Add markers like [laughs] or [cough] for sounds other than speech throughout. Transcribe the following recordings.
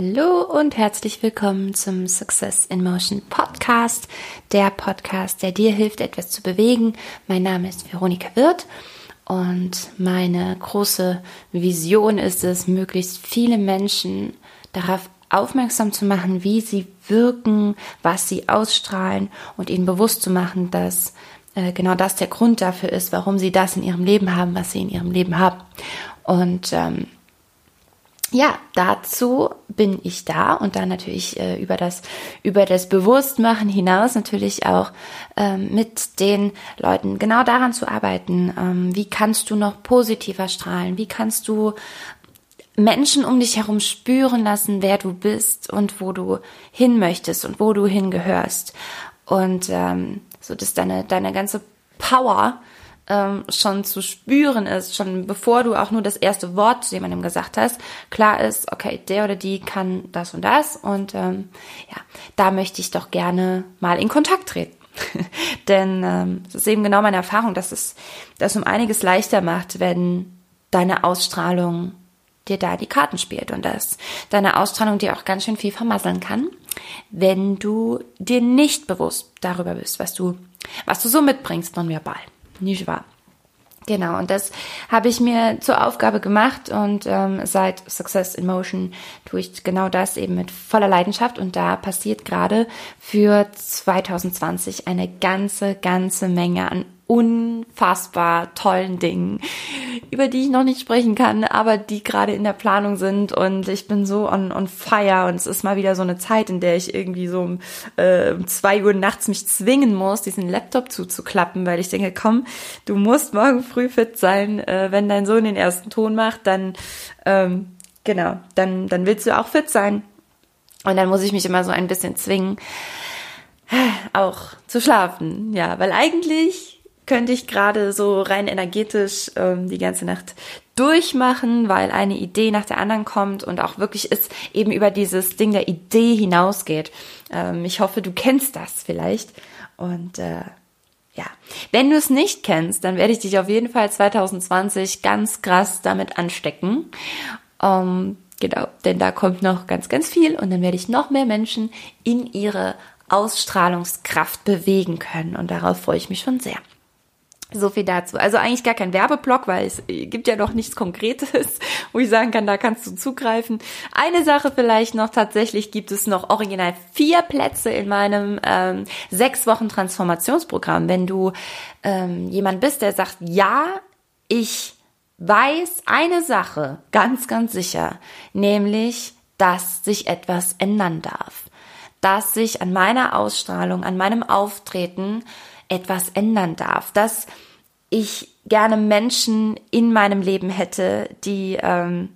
Hallo und herzlich willkommen zum Success in Motion Podcast, der Podcast, der dir hilft, etwas zu bewegen. Mein Name ist Veronika Wirth und meine große Vision ist es, möglichst viele Menschen darauf aufmerksam zu machen, wie sie wirken, was sie ausstrahlen und ihnen bewusst zu machen, dass äh, genau das der Grund dafür ist, warum sie das in ihrem Leben haben, was sie in ihrem Leben haben. Und ähm, ja, dazu bin ich da und dann natürlich äh, über das über das Bewusstmachen hinaus natürlich auch ähm, mit den Leuten genau daran zu arbeiten. Ähm, wie kannst du noch positiver strahlen? Wie kannst du Menschen um dich herum spüren lassen, wer du bist und wo du hin möchtest und wo du hingehörst und ähm, so dass deine deine ganze Power ähm, schon zu spüren ist, schon bevor du auch nur das erste Wort zu jemandem gesagt hast, klar ist, okay, der oder die kann das und das und ähm, ja, da möchte ich doch gerne mal in Kontakt treten. [laughs] Denn ähm, das ist eben genau meine Erfahrung, dass es das um einiges leichter macht, wenn deine Ausstrahlung dir da die Karten spielt und dass deine Ausstrahlung dir auch ganz schön viel vermasseln kann, wenn du dir nicht bewusst darüber bist, was du, was du so mitbringst nonverbal. Nicht wahr? Genau, und das habe ich mir zur Aufgabe gemacht und ähm, seit Success in Motion tue ich genau das eben mit voller Leidenschaft und da passiert gerade für 2020 eine ganze, ganze Menge an unfassbar tollen Dingen, über die ich noch nicht sprechen kann, aber die gerade in der Planung sind und ich bin so on, on fire und es ist mal wieder so eine Zeit, in der ich irgendwie so um, äh, um zwei Uhr nachts mich zwingen muss, diesen Laptop zuzuklappen, weil ich denke, komm, du musst morgen früh fit sein, äh, wenn dein Sohn den ersten Ton macht, dann ähm, genau, dann, dann willst du auch fit sein. Und dann muss ich mich immer so ein bisschen zwingen, auch zu schlafen. Ja, weil eigentlich könnte ich gerade so rein energetisch ähm, die ganze Nacht durchmachen, weil eine Idee nach der anderen kommt und auch wirklich es eben über dieses Ding der Idee hinausgeht. Ähm, ich hoffe, du kennst das vielleicht. Und äh, ja, wenn du es nicht kennst, dann werde ich dich auf jeden Fall 2020 ganz krass damit anstecken. Ähm, genau, denn da kommt noch ganz, ganz viel und dann werde ich noch mehr Menschen in ihre Ausstrahlungskraft bewegen können und darauf freue ich mich schon sehr. So viel dazu. Also eigentlich gar kein Werbeblock, weil es gibt ja noch nichts Konkretes, [laughs] wo ich sagen kann, da kannst du zugreifen. Eine Sache vielleicht noch, tatsächlich gibt es noch original vier Plätze in meinem ähm, sechs Wochen Transformationsprogramm. Wenn du ähm, jemand bist, der sagt, ja, ich weiß eine Sache ganz, ganz sicher, nämlich, dass sich etwas ändern darf. Dass sich an meiner Ausstrahlung, an meinem Auftreten etwas ändern darf, dass ich gerne Menschen in meinem Leben hätte, die ähm,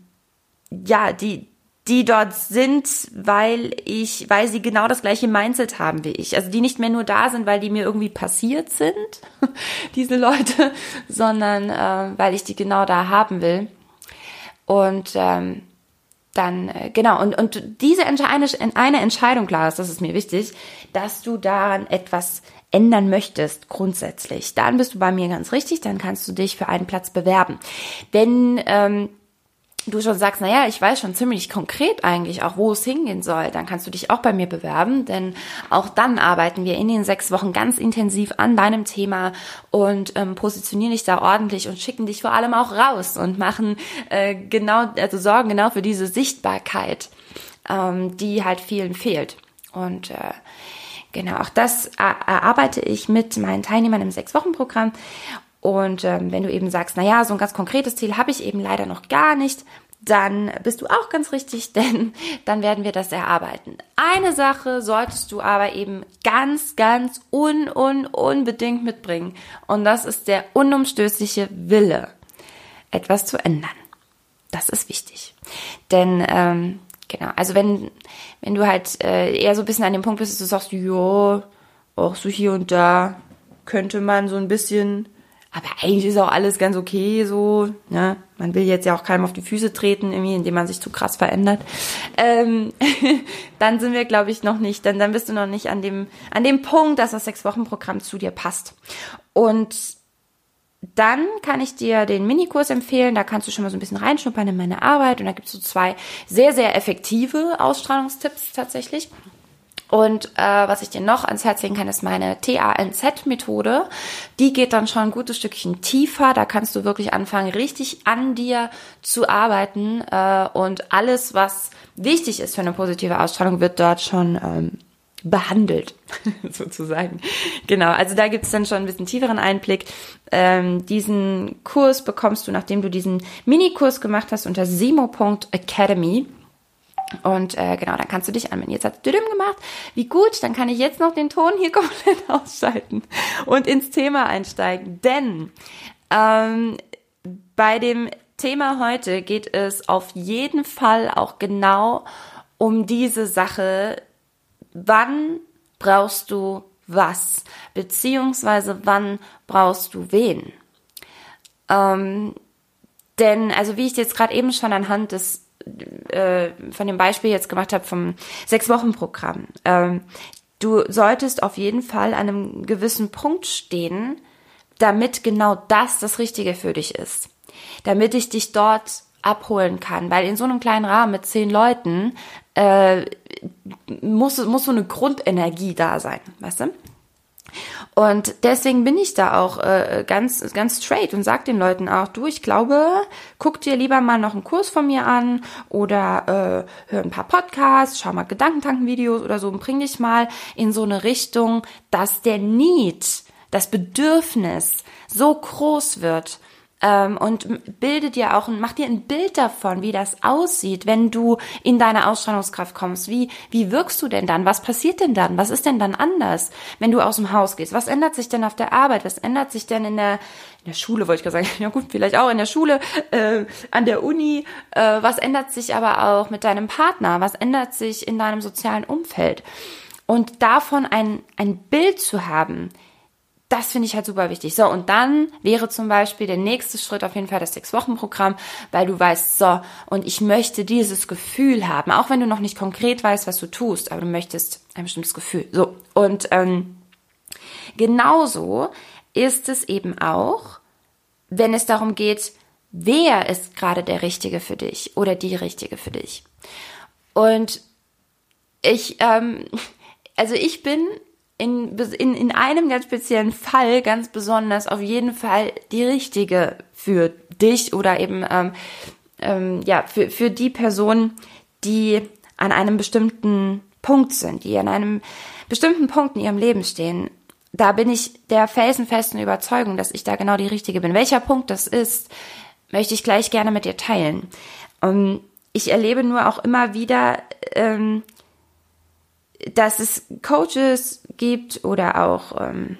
ja, die die dort sind, weil ich, weil sie genau das gleiche Mindset haben wie ich. Also die nicht mehr nur da sind, weil die mir irgendwie passiert sind, [laughs] diese Leute, sondern äh, weil ich die genau da haben will. Und ähm, dann, äh, genau, und, und diese eine, eine Entscheidung, klar das ist mir wichtig, dass du daran etwas ändern möchtest, grundsätzlich, dann bist du bei mir ganz richtig, dann kannst du dich für einen Platz bewerben. Wenn ähm, du schon sagst, naja, ich weiß schon ziemlich konkret eigentlich auch, wo es hingehen soll, dann kannst du dich auch bei mir bewerben, denn auch dann arbeiten wir in den sechs Wochen ganz intensiv an deinem Thema und ähm, positionieren dich da ordentlich und schicken dich vor allem auch raus und machen äh, genau, also sorgen genau für diese Sichtbarkeit, ähm, die halt vielen fehlt. Und äh, Genau, auch das erarbeite ich mit meinen Teilnehmern im Sechs-Wochen-Programm. Und ähm, wenn du eben sagst, na ja, so ein ganz konkretes Ziel habe ich eben leider noch gar nicht, dann bist du auch ganz richtig, [laughs] denn dann werden wir das erarbeiten. Eine Sache solltest du aber eben ganz, ganz un, un, unbedingt mitbringen. Und das ist der unumstößliche Wille, etwas zu ändern. Das ist wichtig. Denn ähm, Genau. Also wenn, wenn du halt äh, eher so ein bisschen an dem Punkt bist, dass du sagst, ja, auch so hier und da könnte man so ein bisschen, aber eigentlich ist auch alles ganz okay so, ne? Man will jetzt ja auch keinem auf die Füße treten, irgendwie, indem man sich zu krass verändert. Ähm, [laughs] dann sind wir, glaube ich, noch nicht, dann, dann bist du noch nicht an dem, an dem Punkt, dass das Sechs-Wochen-Programm zu dir passt. Und dann kann ich dir den Minikurs empfehlen. Da kannst du schon mal so ein bisschen reinschnuppern in meine Arbeit. Und da gibt es so zwei sehr, sehr effektive Ausstrahlungstipps tatsächlich. Und äh, was ich dir noch ans Herz legen kann, ist meine TANZ-Methode. Die geht dann schon ein gutes Stückchen tiefer. Da kannst du wirklich anfangen, richtig an dir zu arbeiten. Äh, und alles, was wichtig ist für eine positive Ausstrahlung, wird dort schon ähm, behandelt, [laughs] sozusagen. Genau, also da gibt es dann schon ein bisschen tieferen Einblick. Ähm, diesen Kurs bekommst du, nachdem du diesen Minikurs gemacht hast, unter simo.academy. Und äh, genau, dann kannst du dich anmelden. Jetzt hat es gemacht. Wie gut, dann kann ich jetzt noch den Ton hier [laughs] komplett ausschalten und ins Thema einsteigen. Denn ähm, bei dem Thema heute geht es auf jeden Fall auch genau um diese Sache, wann brauchst du was, beziehungsweise wann brauchst du wen. Ähm, denn, also wie ich jetzt gerade eben schon anhand des äh, von dem Beispiel jetzt gemacht habe vom Sechs-Wochen-Programm, ähm, du solltest auf jeden Fall an einem gewissen Punkt stehen, damit genau das das Richtige für dich ist. Damit ich dich dort abholen kann, weil in so einem kleinen Rahmen mit zehn Leuten äh, muss, muss so eine Grundenergie da sein, weißt du? Und deswegen bin ich da auch äh, ganz, ganz straight und sag den Leuten auch, du, ich glaube, guck dir lieber mal noch einen Kurs von mir an oder äh, hör ein paar Podcasts, schau mal Gedankentanken-Videos oder so und bring dich mal in so eine Richtung, dass der Need, das Bedürfnis so groß wird, ähm, und bilde dir auch und mach dir ein Bild davon, wie das aussieht, wenn du in deine Ausstrahlungskraft kommst. Wie, wie wirkst du denn dann? Was passiert denn dann? Was ist denn dann anders, wenn du aus dem Haus gehst? Was ändert sich denn auf der Arbeit? Was ändert sich denn in der, in der Schule, wollte ich gerade sagen, [laughs] ja gut, vielleicht auch in der Schule, äh, an der Uni. Äh, was ändert sich aber auch mit deinem Partner? Was ändert sich in deinem sozialen Umfeld? Und davon ein, ein Bild zu haben, das finde ich halt super wichtig. So, und dann wäre zum Beispiel der nächste Schritt auf jeden Fall das Sechs-Wochen-Programm, weil du weißt, so, und ich möchte dieses Gefühl haben, auch wenn du noch nicht konkret weißt, was du tust, aber du möchtest ein bestimmtes Gefühl. So, und ähm, genauso ist es eben auch, wenn es darum geht, wer ist gerade der Richtige für dich oder die Richtige für dich. Und ich, ähm, [laughs] also ich bin in, in, in einem ganz speziellen Fall ganz besonders auf jeden Fall die richtige für dich oder eben ähm, ähm, ja für, für die Person, die an einem bestimmten Punkt sind, die an einem bestimmten Punkt in ihrem Leben stehen. Da bin ich der felsenfesten Überzeugung, dass ich da genau die richtige bin. Welcher Punkt das ist, möchte ich gleich gerne mit dir teilen. Um, ähm, ich erlebe nur auch immer wieder, ähm, dass es Coaches gibt oder auch ähm,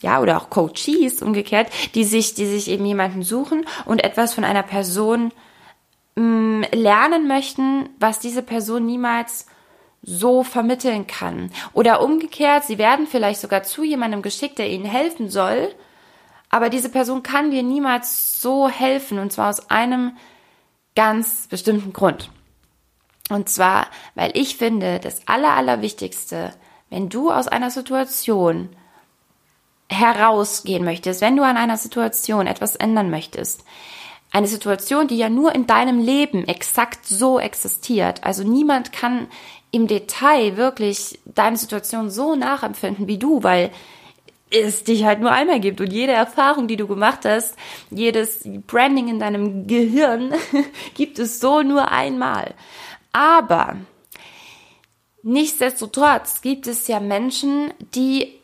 ja oder auch Coaches umgekehrt, die sich die sich eben jemanden suchen und etwas von einer Person mh, mm, lernen möchten, was diese Person niemals so vermitteln kann. Oder umgekehrt, sie werden vielleicht sogar zu jemandem geschickt, der ihnen helfen soll, aber diese Person kann dir niemals so helfen und zwar aus einem ganz bestimmten Grund. Und zwar, weil ich finde, das Aller, Allerwichtigste, wenn du aus einer Situation herausgehen möchtest, wenn du an einer Situation etwas ändern möchtest, eine Situation, die ja nur in deinem Leben exakt so existiert. Also niemand kann im Detail wirklich deine Situation so nachempfinden wie du, weil es dich halt nur einmal gibt und jede Erfahrung, die du gemacht hast, jedes Branding in deinem Gehirn [laughs] gibt es so nur einmal. Aber nichtsdestotrotz gibt es ja Menschen, die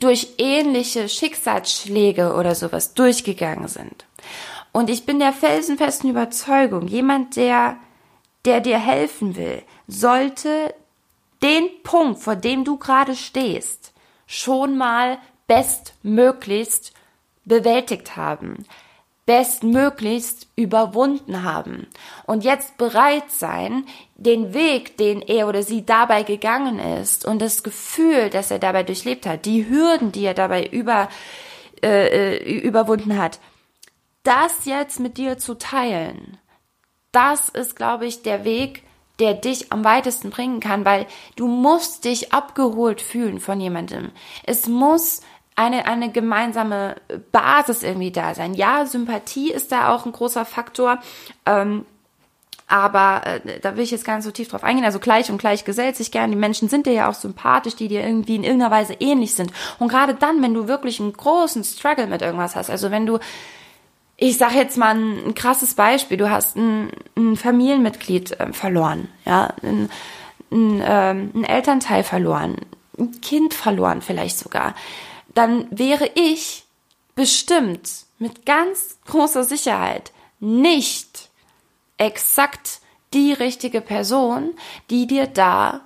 durch ähnliche Schicksalsschläge oder sowas durchgegangen sind. Und ich bin der felsenfesten Überzeugung, jemand, der, der dir helfen will, sollte den Punkt, vor dem du gerade stehst, schon mal bestmöglichst bewältigt haben bestmöglichst überwunden haben und jetzt bereit sein, den Weg, den er oder sie dabei gegangen ist und das Gefühl, das er dabei durchlebt hat, die Hürden, die er dabei über, äh, äh überwunden hat, das jetzt mit dir zu teilen, das ist, glaube ich, der Weg, der dich am weitesten bringen kann, weil du musst dich abgeholt fühlen von jemandem. Es muss eine, eine gemeinsame Basis irgendwie da sein. Ja, Sympathie ist da auch ein großer Faktor. Ähm, aber äh, da will ich jetzt gar nicht so tief drauf eingehen. Also gleich und gleich gesellt sich gern. Die Menschen sind dir ja auch sympathisch, die dir irgendwie in irgendeiner Weise ähnlich sind. Und gerade dann, wenn du wirklich einen großen Struggle mit irgendwas hast, also wenn du, ich sag jetzt mal ein, ein krasses Beispiel, du hast ein, ein Familienmitglied äh, verloren, ja, ein, ein, ähm, ein Elternteil verloren, ein Kind verloren vielleicht sogar, dann wäre ich bestimmt mit ganz großer Sicherheit nicht exakt die richtige Person, die dir da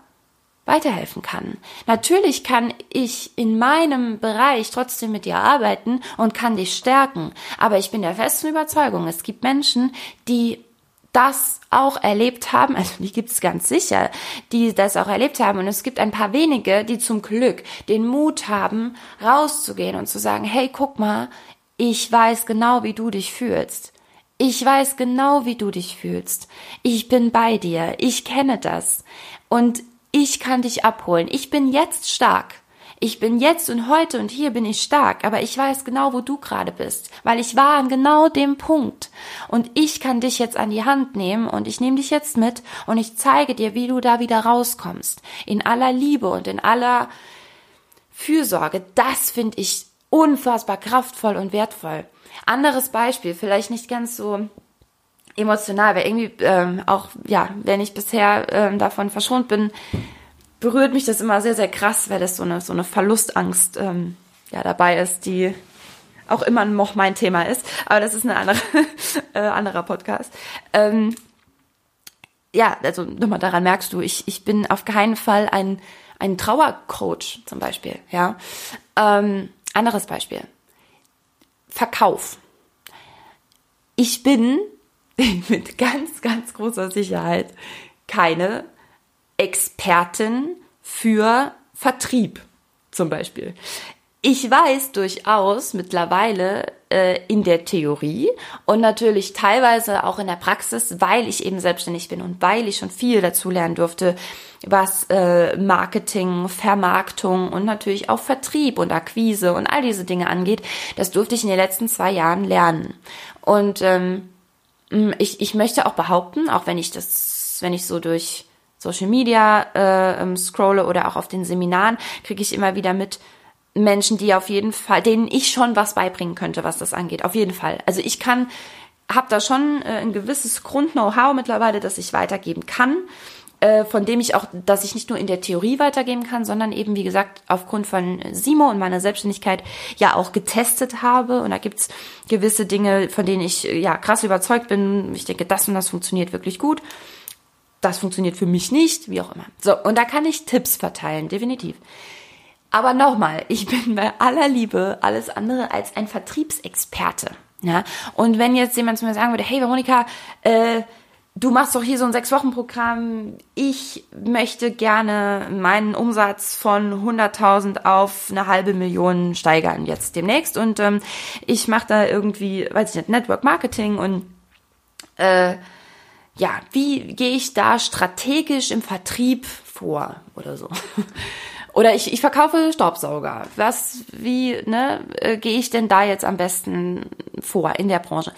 weiterhelfen kann. Natürlich kann ich in meinem Bereich trotzdem mit dir arbeiten und kann dich stärken, aber ich bin der festen Überzeugung, es gibt Menschen, die das auch erlebt haben, also die gibt es ganz sicher, die das auch erlebt haben und es gibt ein paar wenige, die zum Glück den Mut haben, rauszugehen und zu sagen, hey, guck mal, ich weiß genau, wie du dich fühlst. Ich weiß genau, wie du dich fühlst. Ich bin bei dir. Ich kenne das. Und ich kann dich abholen. Ich bin jetzt stark. Ich bin jetzt und heute und hier bin ich stark, aber ich weiß genau, wo du gerade bist, weil ich war an genau dem Punkt. Und ich kann dich jetzt an die Hand nehmen und ich nehme dich jetzt mit und ich zeige dir, wie du da wieder rauskommst. In aller Liebe und in aller Fürsorge. Das finde ich unfassbar kraftvoll und wertvoll. Anderes Beispiel, vielleicht nicht ganz so emotional, weil irgendwie ähm, auch, ja, wenn ich bisher ähm, davon verschont bin, berührt mich das immer sehr, sehr krass, weil das so eine, so eine Verlustangst ähm, ja, dabei ist, die auch immer noch mein Thema ist. Aber das ist ein andere, [laughs] äh, anderer Podcast. Ähm, ja, also nochmal daran merkst du, ich, ich bin auf keinen Fall ein, ein Trauercoach zum Beispiel. Ja. Ähm, anderes Beispiel. Verkauf. Ich bin [laughs] mit ganz, ganz großer Sicherheit keine Expertin für Vertrieb zum Beispiel. Ich weiß durchaus mittlerweile äh, in der Theorie und natürlich teilweise auch in der Praxis, weil ich eben selbstständig bin und weil ich schon viel dazu lernen durfte, was äh, Marketing, Vermarktung und natürlich auch Vertrieb und Akquise und all diese Dinge angeht. Das durfte ich in den letzten zwei Jahren lernen. Und ähm, ich, ich möchte auch behaupten, auch wenn ich das, wenn ich so durch Social Media äh, ähm, scrolle oder auch auf den Seminaren, kriege ich immer wieder mit, Menschen, die auf jeden Fall, denen ich schon was beibringen könnte, was das angeht. Auf jeden Fall. Also ich kann, habe da schon äh, ein gewisses Grund-Know-how mittlerweile, das ich weitergeben kann, äh, von dem ich auch, dass ich nicht nur in der Theorie weitergeben kann, sondern eben, wie gesagt, aufgrund von Simo und meiner Selbstständigkeit ja auch getestet habe. Und da gibt's gewisse Dinge, von denen ich ja krass überzeugt bin. Ich denke, das und das funktioniert wirklich gut. Das funktioniert für mich nicht, wie auch immer. So, und da kann ich Tipps verteilen, definitiv. Aber nochmal, ich [laughs] bin bei aller Liebe alles andere als ein Vertriebsexperte. Ja? Und wenn jetzt jemand zu mir sagen würde, hey Veronika, äh, du machst doch hier so ein Sechs-Wochen-Programm, ich möchte gerne meinen Umsatz von 100.000 auf eine halbe Million steigern jetzt demnächst und ähm, ich mache da irgendwie, weiß ich nicht, Network Marketing und äh, ja, wie gehe ich da strategisch im Vertrieb vor oder so? [laughs] Oder ich, ich verkaufe Staubsauger. Was, wie, ne, äh, gehe ich denn da jetzt am besten vor in der Branche?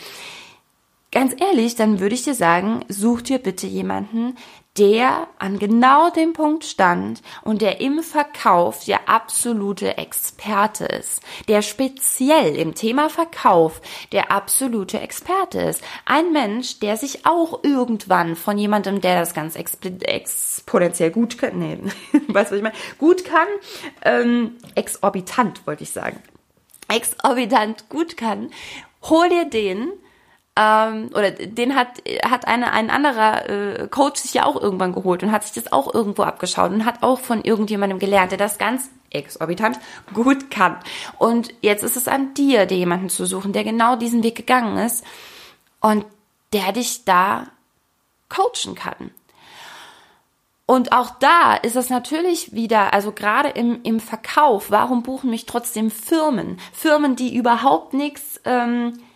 Ganz ehrlich, dann würde ich dir sagen, such dir bitte jemanden, der an genau dem Punkt stand und der im Verkauf der absolute Experte ist, der speziell im Thema Verkauf der absolute Experte ist. Ein Mensch, der sich auch irgendwann von jemandem, der das ganz exponentiell gut kann, nee, [laughs] weißt du, was ich meine, gut kann, ähm, exorbitant wollte ich sagen, exorbitant gut kann, hol dir den, ähm, oder den hat, hat eine, ein anderer äh, Coach sich ja auch irgendwann geholt und hat sich das auch irgendwo abgeschaut und hat auch von irgendjemandem gelernt, der das ganz exorbitant gut kann. Und jetzt ist es an dir, dir jemanden zu suchen, der genau diesen Weg gegangen ist und der dich da coachen kann. Und auch da ist es natürlich wieder, also gerade im, im Verkauf, warum buchen mich trotzdem Firmen? Firmen, die überhaupt nichts ähm, äh,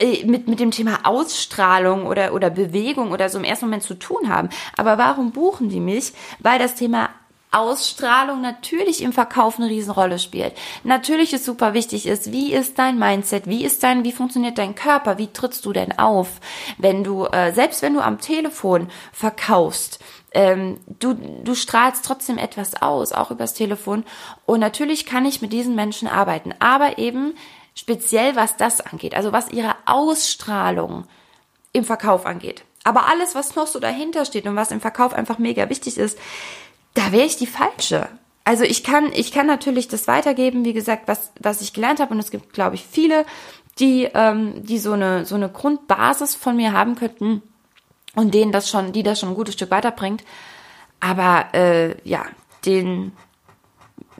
mit, mit dem Thema Ausstrahlung oder, oder Bewegung oder so im ersten Moment zu tun haben. Aber warum buchen die mich? Weil das Thema Ausstrahlung natürlich im Verkauf eine Riesenrolle spielt. Natürlich ist super wichtig ist, wie ist dein Mindset, wie ist dein, wie funktioniert dein Körper, wie trittst du denn auf, wenn du, äh, selbst wenn du am Telefon verkaufst, ähm, du, du strahlst trotzdem etwas aus, auch übers Telefon. Und natürlich kann ich mit diesen Menschen arbeiten, aber eben speziell was das angeht, also was ihre Ausstrahlung im Verkauf angeht. Aber alles, was noch so dahinter steht und was im Verkauf einfach mega wichtig ist, da wäre ich die falsche. Also ich kann, ich kann natürlich das weitergeben, wie gesagt, was, was ich gelernt habe. Und es gibt, glaube ich, viele, die, ähm, die so eine, so eine Grundbasis von mir haben könnten und denen das schon, die das schon ein gutes Stück weiterbringt. Aber äh, ja, den,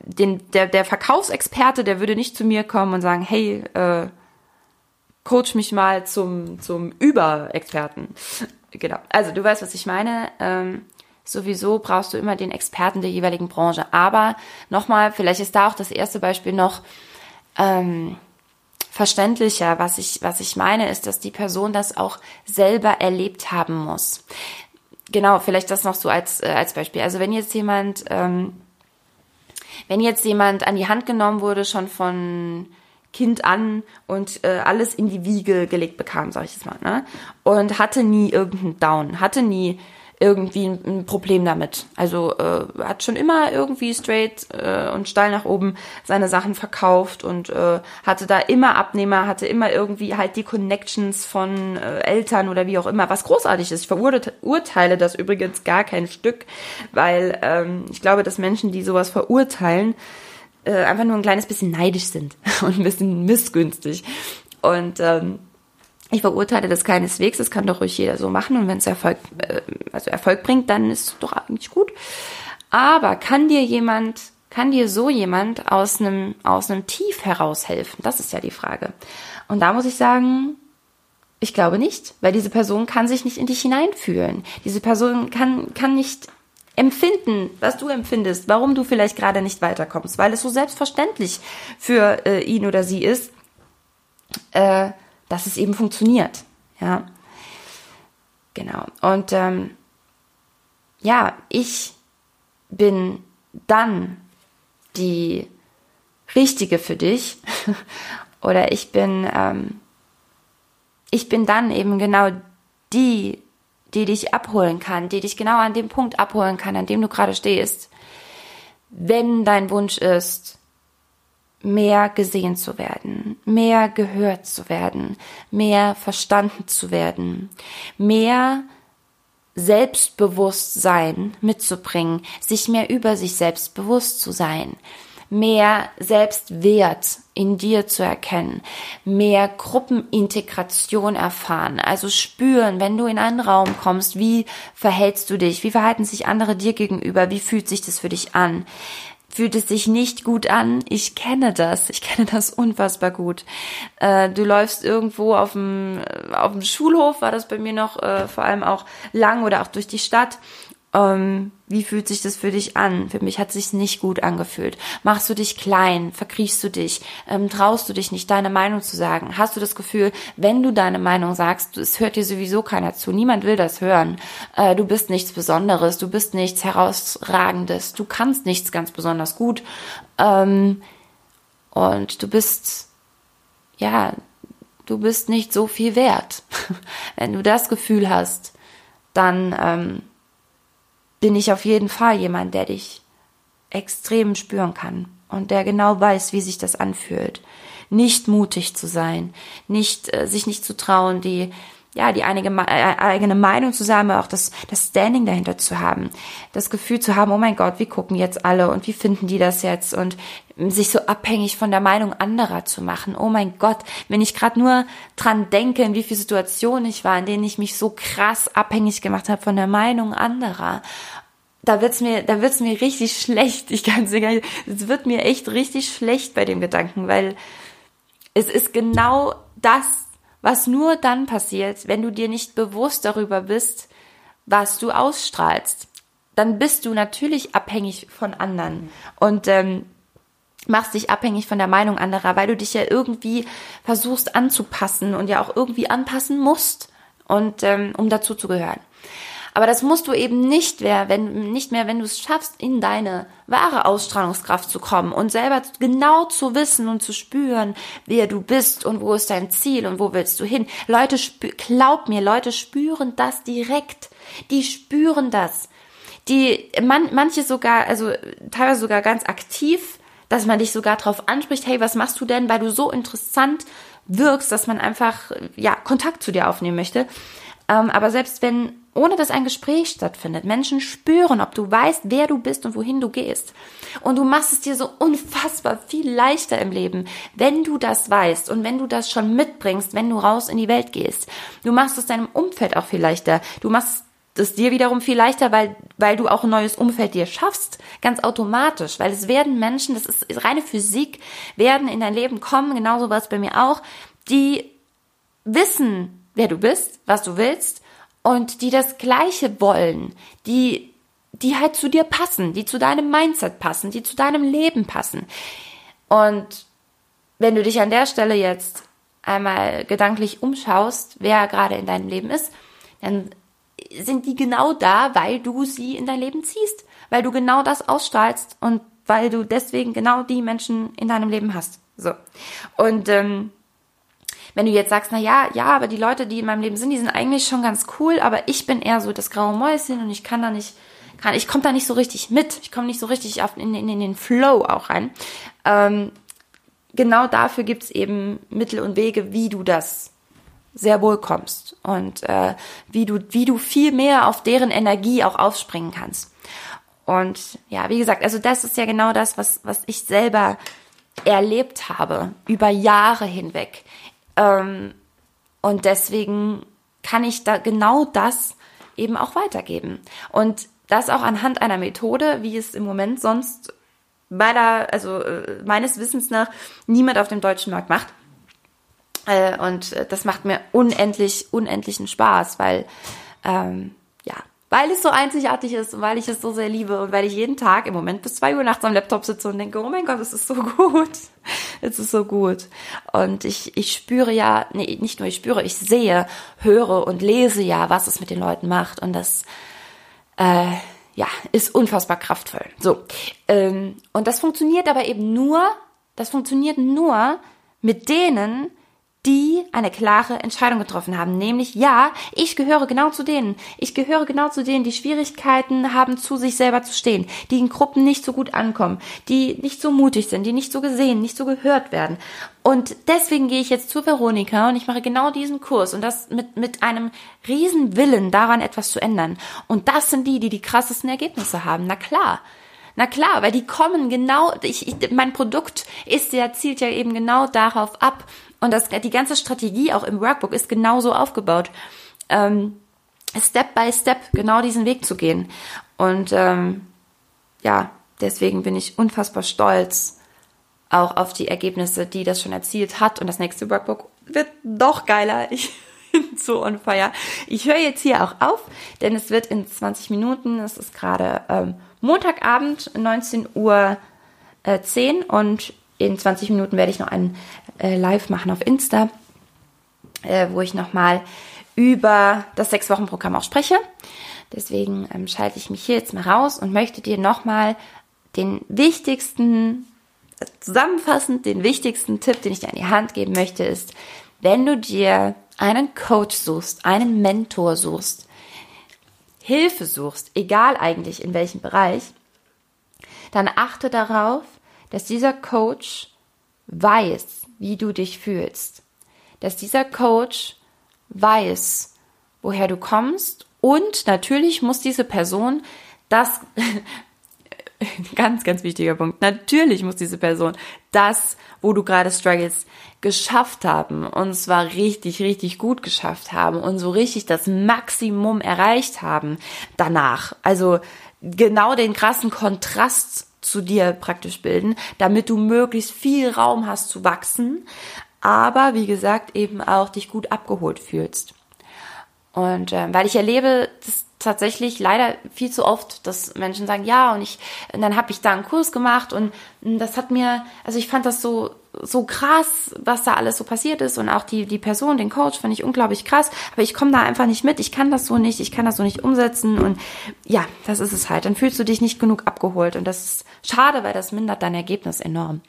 den, der, der Verkaufsexperte, der würde nicht zu mir kommen und sagen, hey, äh, coach mich mal zum, zum Überexperten. Genau. Also du weißt, was ich meine. Ähm, sowieso brauchst du immer den Experten der jeweiligen Branche. Aber nochmal, vielleicht ist da auch das erste Beispiel noch ähm, verständlicher. Was ich, was ich meine, ist, dass die Person das auch selber erlebt haben muss. Genau, vielleicht das noch so als, äh, als Beispiel. Also wenn jetzt jemand, ähm, wenn jetzt jemand an die Hand genommen wurde, schon von Kind an und äh, alles in die Wiege gelegt bekam, sag ich jetzt mal, ne? Und hatte nie irgendeinen Down, hatte nie irgendwie ein, Problem damit. Also äh, hat schon immer irgendwie straight äh, und steil nach oben seine Sachen verkauft und äh, hatte da immer Abnehmer, hatte immer irgendwie halt die Connections von äh, Eltern oder wie auch immer, was großartig ist. Ich verurteile das übrigens gar kein Stück, weil ähm, ich glaube, dass Menschen, die sowas verurteilen, äh, einfach nur ein kleines bisschen neidisch sind [laughs] und ein bisschen missgünstig. Und ähm, ich verurteile das keineswegs, das kann doch ruhig jeder so machen und wenn es Erfolg, äh, also Erfolg bringt, dann ist es doch eigentlich gut. Aber kann dir jemand, kann dir so jemand aus einem, aus einem Tief heraushelfen? Das ist ja die Frage. Und da muss ich sagen, ich glaube nicht, weil diese Person kann sich nicht in dich hineinfühlen. Diese Person kann, kann nicht empfinden, was du empfindest, warum du vielleicht gerade nicht weiterkommst, weil es so selbstverständlich für äh, ihn oder sie ist, äh, dass es eben funktioniert. Ja, genau. Und ähm, ja, ich bin dann die richtige für dich [laughs] oder ich bin ähm, ich bin dann eben genau die, die dich abholen kann, die dich genau an dem Punkt abholen kann, an dem du gerade stehst. Wenn dein Wunsch ist, mehr gesehen zu werden, mehr gehört zu werden, mehr verstanden zu werden, mehr Selbstbewusstsein mitzubringen, sich mehr über sich selbst bewusst zu sein, mehr Selbstwert in dir zu erkennen, mehr Gruppenintegration erfahren, also spüren, wenn du in einen Raum kommst, wie verhältst du dich, wie verhalten sich andere dir gegenüber, wie fühlt sich das für dich an, fühlt es sich nicht gut an. Ich kenne das. Ich kenne das unfassbar gut. Äh, du läufst irgendwo auf dem, äh, auf dem Schulhof, war das bei mir noch äh, vor allem auch lang oder auch durch die Stadt ähm, wie fühlt sich das für dich an? Für mich hat sich nicht gut angefühlt. Machst du dich klein? Verkriechst du dich? Ähm, traust du dich nicht, deine Meinung zu sagen? Hast du das Gefühl, wenn du deine Meinung sagst, es hört dir sowieso keiner zu, niemand will das hören. Äh, du bist nichts Besonderes, du bist nichts Herausragendes, du kannst nichts ganz besonders gut. Ähm, und du bist, ja, du bist nicht so viel wert. [laughs] wenn du das Gefühl hast, dann ähm, bin ich auf jeden Fall jemand, der dich extrem spüren kann und der genau weiß, wie sich das anfühlt. Nicht mutig zu sein, nicht äh, sich nicht zu trauen, die ja die einige, äh, eigene Meinung zu sagen, aber auch das das Standing dahinter zu haben, das Gefühl zu haben, oh mein Gott, wie gucken jetzt alle und wie finden die das jetzt und sich so abhängig von der Meinung anderer zu machen. Oh mein Gott, wenn ich gerade nur dran denke, in wie viele Situationen ich war, in denen ich mich so krass abhängig gemacht habe von der Meinung anderer da wird's mir, da wird's mir richtig [laughs] schlecht. Ich kann es gar nicht, es wird mir echt richtig schlecht bei dem Gedanken, weil es ist genau das, was nur dann passiert, wenn du dir nicht bewusst darüber bist, was du ausstrahlst. Dann bist du natürlich abhängig von anderen und ähm, machst dich abhängig von der Meinung anderer, weil du dich ja irgendwie versuchst anzupassen und ja auch irgendwie anpassen musst und ähm, um dazu zu gehören. Aber das musst du eben nicht mehr, wenn, nicht mehr, wenn du es schaffst, in deine wahre Ausstrahlungskraft zu kommen und selber genau zu wissen und zu spüren, wer du bist und wo ist dein Ziel und wo willst du hin. Leute, glaub mir, Leute spüren das direkt. Die spüren das. Die, man, manche sogar, also teilweise sogar ganz aktiv, dass man dich sogar darauf anspricht, hey, was machst du denn, weil du so interessant wirkst, dass man einfach, ja, Kontakt zu dir aufnehmen möchte. Ähm, aber selbst wenn, ohne dass ein Gespräch stattfindet, Menschen spüren, ob du weißt, wer du bist und wohin du gehst. Und du machst es dir so unfassbar viel leichter im Leben, wenn du das weißt und wenn du das schon mitbringst, wenn du raus in die Welt gehst. Du machst es deinem Umfeld auch viel leichter. Du machst es dir wiederum viel leichter, weil, weil du auch ein neues Umfeld dir schaffst, ganz automatisch, weil es werden Menschen, das ist reine Physik, werden in dein Leben kommen, genauso war es bei mir auch, die wissen, wer du bist, was du willst und die das Gleiche wollen, die, die halt zu dir passen, die zu deinem Mindset passen, die zu deinem Leben passen. Und wenn du dich an der Stelle jetzt einmal gedanklich umschaust, wer gerade in deinem Leben ist, dann sind die genau da, weil du sie in dein Leben ziehst, weil du genau das ausstrahlst und weil du deswegen genau die Menschen in deinem Leben hast. So. Und ähm, wenn du jetzt sagst, na ja, ja, aber die Leute, die in meinem Leben sind, die sind eigentlich schon ganz cool, aber ich bin eher so das graue Mäuschen und ich kann da nicht, kann, ich komme da nicht so richtig mit, ich komme nicht so richtig auf, in, in, in den Flow auch rein. Ähm, genau dafür gibt's eben Mittel und Wege, wie du das sehr wohl kommst und äh, wie du wie du viel mehr auf deren Energie auch aufspringen kannst. Und ja, wie gesagt, also das ist ja genau das, was was ich selber erlebt habe über Jahre hinweg. Ähm, und deswegen kann ich da genau das eben auch weitergeben. Und das auch anhand einer Methode, wie es im Moment sonst meiner, also äh, meines Wissens nach niemand auf dem deutschen Markt macht. Äh, und äh, das macht mir unendlich, unendlichen Spaß, weil, ähm, ja, weil es so einzigartig ist und weil ich es so sehr liebe und weil ich jeden Tag im Moment bis zwei Uhr nachts am Laptop sitze und denke, oh mein Gott, es ist so [laughs] gut. Es ist so gut. Und ich, ich spüre ja, nee, nicht nur ich spüre, ich sehe, höre und lese ja, was es mit den Leuten macht. Und das, äh, ja, ist unfassbar kraftvoll. So. Ähm, und das funktioniert aber eben nur, das funktioniert nur mit denen, die eine klare Entscheidung getroffen haben, nämlich ja, ich gehöre genau zu denen. Ich gehöre genau zu denen, die Schwierigkeiten haben, zu sich selber zu stehen, die in Gruppen nicht so gut ankommen, die nicht so mutig sind, die nicht so gesehen, nicht so gehört werden. Und deswegen gehe ich jetzt zu Veronika und ich mache genau diesen Kurs und das mit, mit einem riesen Willen daran etwas zu ändern. Und das sind die, die die krassesten Ergebnisse haben. Na klar. Na klar, weil die kommen genau, ich, ich, mein Produkt ist ja, zielt ja eben genau darauf ab, und das, die ganze Strategie auch im Workbook ist genauso aufgebaut. Ähm, Step by Step genau diesen Weg zu gehen. Und ähm, ja, deswegen bin ich unfassbar stolz auch auf die Ergebnisse, die das schon erzielt hat. Und das nächste Workbook wird doch geiler. Ich [laughs] bin so on fire. Ich höre jetzt hier auch auf, denn es wird in 20 Minuten, es ist gerade ähm, Montagabend, 19 Uhr äh, 10 und in 20 Minuten werde ich noch ein äh, Live machen auf Insta, äh, wo ich nochmal über das Sechs-Wochen-Programm auch spreche. Deswegen ähm, schalte ich mich hier jetzt mal raus und möchte dir nochmal den wichtigsten, äh, zusammenfassend, den wichtigsten Tipp, den ich dir an die Hand geben möchte, ist, wenn du dir einen Coach suchst, einen Mentor suchst, Hilfe suchst, egal eigentlich in welchem Bereich, dann achte darauf, dass dieser Coach weiß, wie du dich fühlst. Dass dieser Coach weiß, woher du kommst und natürlich muss diese Person das, [laughs] ganz, ganz wichtiger Punkt, natürlich muss diese Person das, wo du gerade struggles, geschafft haben und zwar richtig, richtig gut geschafft haben und so richtig das Maximum erreicht haben danach. Also genau den krassen Kontrast zu dir praktisch bilden, damit du möglichst viel Raum hast zu wachsen, aber wie gesagt eben auch dich gut abgeholt fühlst. Und äh, weil ich erlebe das tatsächlich leider viel zu oft, dass Menschen sagen, ja, und ich, und dann habe ich da einen Kurs gemacht und das hat mir, also ich fand das so so krass, was da alles so passiert ist. Und auch die, die Person, den Coach fand ich unglaublich krass, aber ich komme da einfach nicht mit, ich kann das so nicht, ich kann das so nicht umsetzen. Und ja, das ist es halt. Dann fühlst du dich nicht genug abgeholt. Und das ist schade, weil das mindert dein Ergebnis enorm.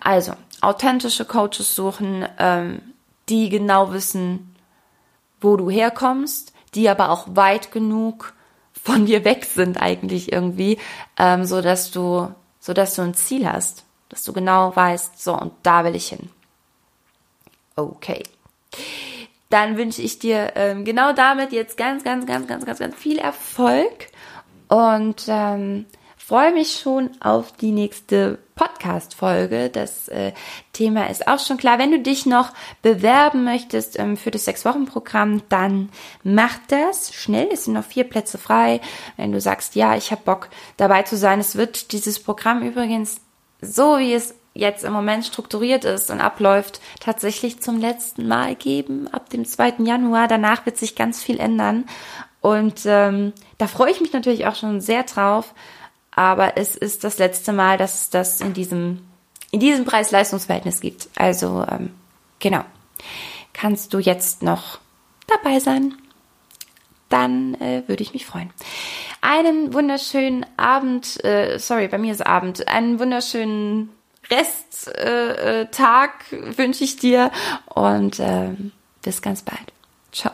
Also, authentische Coaches suchen, ähm, die genau wissen, wo du herkommst, die aber auch weit genug von dir weg sind eigentlich irgendwie, ähm, so dass du, so dass du ein Ziel hast, dass du genau weißt, so und da will ich hin. Okay. Dann wünsche ich dir ähm, genau damit jetzt ganz, ganz, ganz, ganz, ganz, ganz viel Erfolg und ähm, freue mich schon auf die nächste Podcast-Folge. Das äh, Thema ist auch schon klar. Wenn du dich noch bewerben möchtest ähm, für das Sechs-Wochen-Programm, dann mach das schnell. Es sind noch vier Plätze frei. Wenn du sagst, ja, ich habe Bock dabei zu sein. Es wird dieses Programm übrigens so, wie es jetzt im Moment strukturiert ist und abläuft, tatsächlich zum letzten Mal geben, ab dem 2. Januar. Danach wird sich ganz viel ändern. Und ähm, da freue ich mich natürlich auch schon sehr drauf aber es ist das letzte Mal, dass es das in diesem, in diesem Preis-Leistungs-Verhältnis gibt. Also, ähm, genau. Kannst du jetzt noch dabei sein? Dann äh, würde ich mich freuen. Einen wunderschönen Abend, äh, sorry, bei mir ist Abend, einen wunderschönen Resttag äh, äh, wünsche ich dir und äh, bis ganz bald. Ciao.